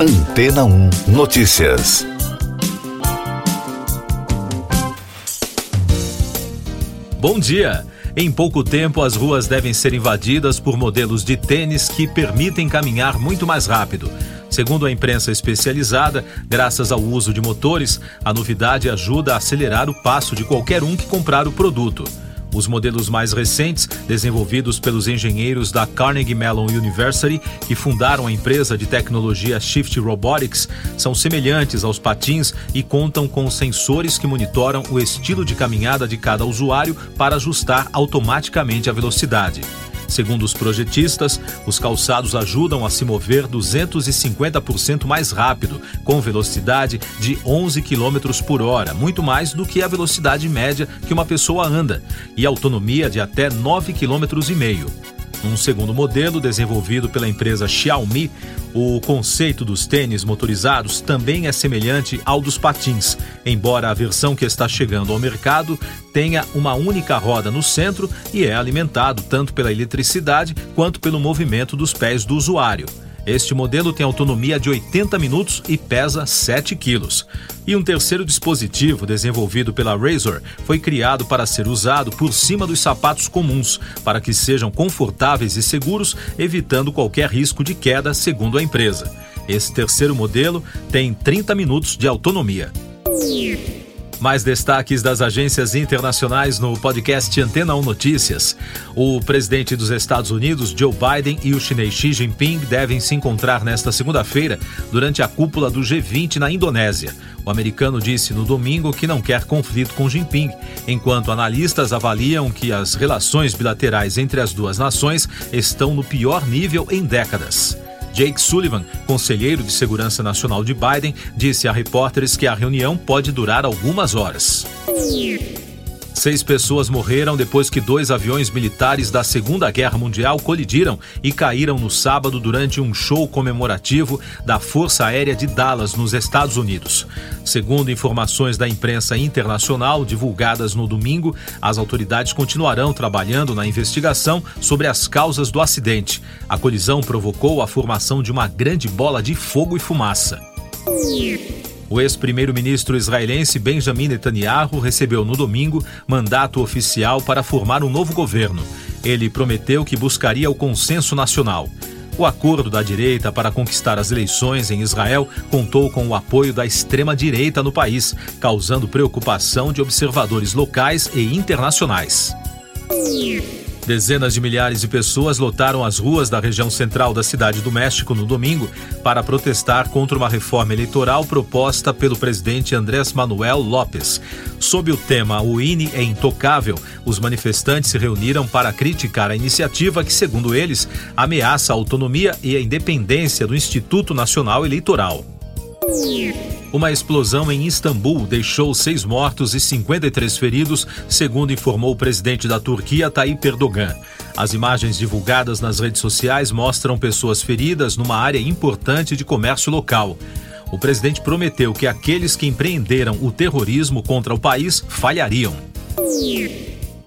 Antena 1 Notícias. Bom dia! Em pouco tempo, as ruas devem ser invadidas por modelos de tênis que permitem caminhar muito mais rápido. Segundo a imprensa especializada, graças ao uso de motores, a novidade ajuda a acelerar o passo de qualquer um que comprar o produto. Os modelos mais recentes, desenvolvidos pelos engenheiros da Carnegie Mellon University, que fundaram a empresa de tecnologia Shift Robotics, são semelhantes aos patins e contam com sensores que monitoram o estilo de caminhada de cada usuário para ajustar automaticamente a velocidade. Segundo os projetistas, os calçados ajudam a se mover 250% mais rápido, com velocidade de 11 km por hora, muito mais do que a velocidade média que uma pessoa anda, e autonomia de até 9,5 km. Num segundo modelo, desenvolvido pela empresa Xiaomi, o conceito dos tênis motorizados também é semelhante ao dos patins, embora a versão que está chegando ao mercado tenha uma única roda no centro e é alimentado tanto pela eletricidade quanto pelo movimento dos pés do usuário. Este modelo tem autonomia de 80 minutos e pesa 7 quilos. E um terceiro dispositivo, desenvolvido pela Razor, foi criado para ser usado por cima dos sapatos comuns, para que sejam confortáveis e seguros, evitando qualquer risco de queda, segundo a empresa. Esse terceiro modelo tem 30 minutos de autonomia. Mais destaques das agências internacionais no podcast Antena 1 Notícias. O presidente dos Estados Unidos, Joe Biden, e o chinês Xi Jinping devem se encontrar nesta segunda-feira durante a cúpula do G20 na Indonésia. O americano disse no domingo que não quer conflito com Jinping, enquanto analistas avaliam que as relações bilaterais entre as duas nações estão no pior nível em décadas. Jake Sullivan, conselheiro de segurança nacional de Biden, disse a repórteres que a reunião pode durar algumas horas. Seis pessoas morreram depois que dois aviões militares da Segunda Guerra Mundial colidiram e caíram no sábado durante um show comemorativo da Força Aérea de Dallas, nos Estados Unidos. Segundo informações da imprensa internacional divulgadas no domingo, as autoridades continuarão trabalhando na investigação sobre as causas do acidente. A colisão provocou a formação de uma grande bola de fogo e fumaça. O ex-primeiro-ministro israelense Benjamin Netanyahu recebeu no domingo mandato oficial para formar um novo governo. Ele prometeu que buscaria o consenso nacional. O acordo da direita para conquistar as eleições em Israel contou com o apoio da extrema-direita no país, causando preocupação de observadores locais e internacionais. Dezenas de milhares de pessoas lotaram as ruas da região central da cidade do México no domingo para protestar contra uma reforma eleitoral proposta pelo presidente Andrés Manuel López. Sob o tema O INE é intocável, os manifestantes se reuniram para criticar a iniciativa que, segundo eles, ameaça a autonomia e a independência do Instituto Nacional Eleitoral. Uma explosão em Istambul deixou seis mortos e 53 feridos, segundo informou o presidente da Turquia, Tayyip Erdogan. As imagens divulgadas nas redes sociais mostram pessoas feridas numa área importante de comércio local. O presidente prometeu que aqueles que empreenderam o terrorismo contra o país falhariam.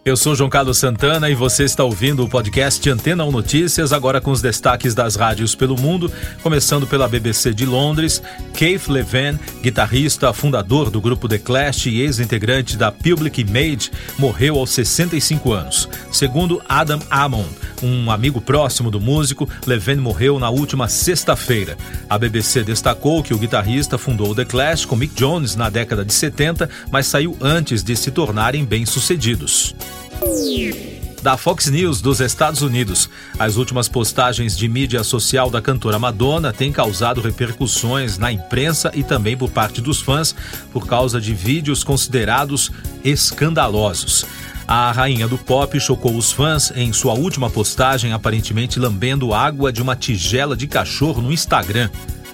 Eu sou João Carlos Santana e você está ouvindo o podcast Antena 1 Notícias, agora com os destaques das rádios pelo mundo, começando pela BBC de Londres. Keith Levin, guitarrista, fundador do grupo The Clash e ex-integrante da Public Image, morreu aos 65 anos. Segundo Adam Amon, um amigo próximo do músico, Levin morreu na última sexta-feira. A BBC destacou que o guitarrista fundou The Clash com Mick Jones na década de 70, mas saiu antes de se tornarem bem-sucedidos da Fox News dos Estados Unidos. As últimas postagens de mídia social da cantora Madonna têm causado repercussões na imprensa e também por parte dos fãs por causa de vídeos considerados escandalosos. A rainha do pop chocou os fãs em sua última postagem, aparentemente lambendo água de uma tigela de cachorro no Instagram.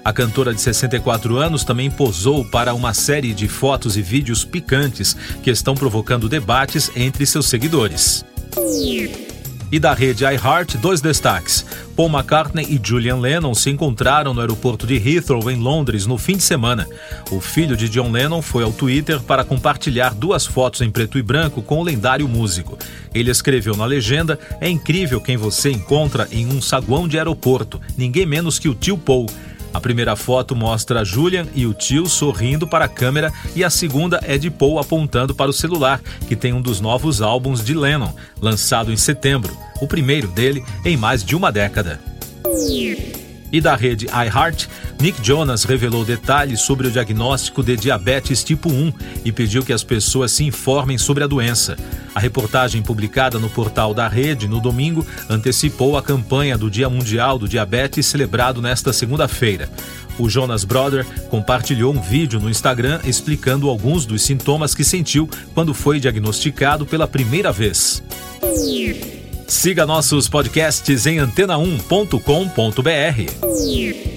A cantora de 64 anos também posou para uma série de fotos e vídeos picantes que estão provocando debates entre seus seguidores. E da rede iHeart, dois destaques. Paul McCartney e Julian Lennon se encontraram no aeroporto de Heathrow, em Londres, no fim de semana. O filho de John Lennon foi ao Twitter para compartilhar duas fotos em preto e branco com o lendário músico. Ele escreveu na legenda: É incrível quem você encontra em um saguão de aeroporto, ninguém menos que o tio Paul. A primeira foto mostra Julian e o tio sorrindo para a câmera e a segunda é de Paul apontando para o celular, que tem um dos novos álbuns de Lennon, lançado em setembro, o primeiro dele em mais de uma década. E da rede iHeart, Nick Jonas revelou detalhes sobre o diagnóstico de diabetes tipo 1 e pediu que as pessoas se informem sobre a doença. A reportagem publicada no portal da rede no domingo antecipou a campanha do Dia Mundial do Diabetes celebrado nesta segunda-feira. O Jonas Brother compartilhou um vídeo no Instagram explicando alguns dos sintomas que sentiu quando foi diagnosticado pela primeira vez. Siga nossos podcasts em antena1.com.br.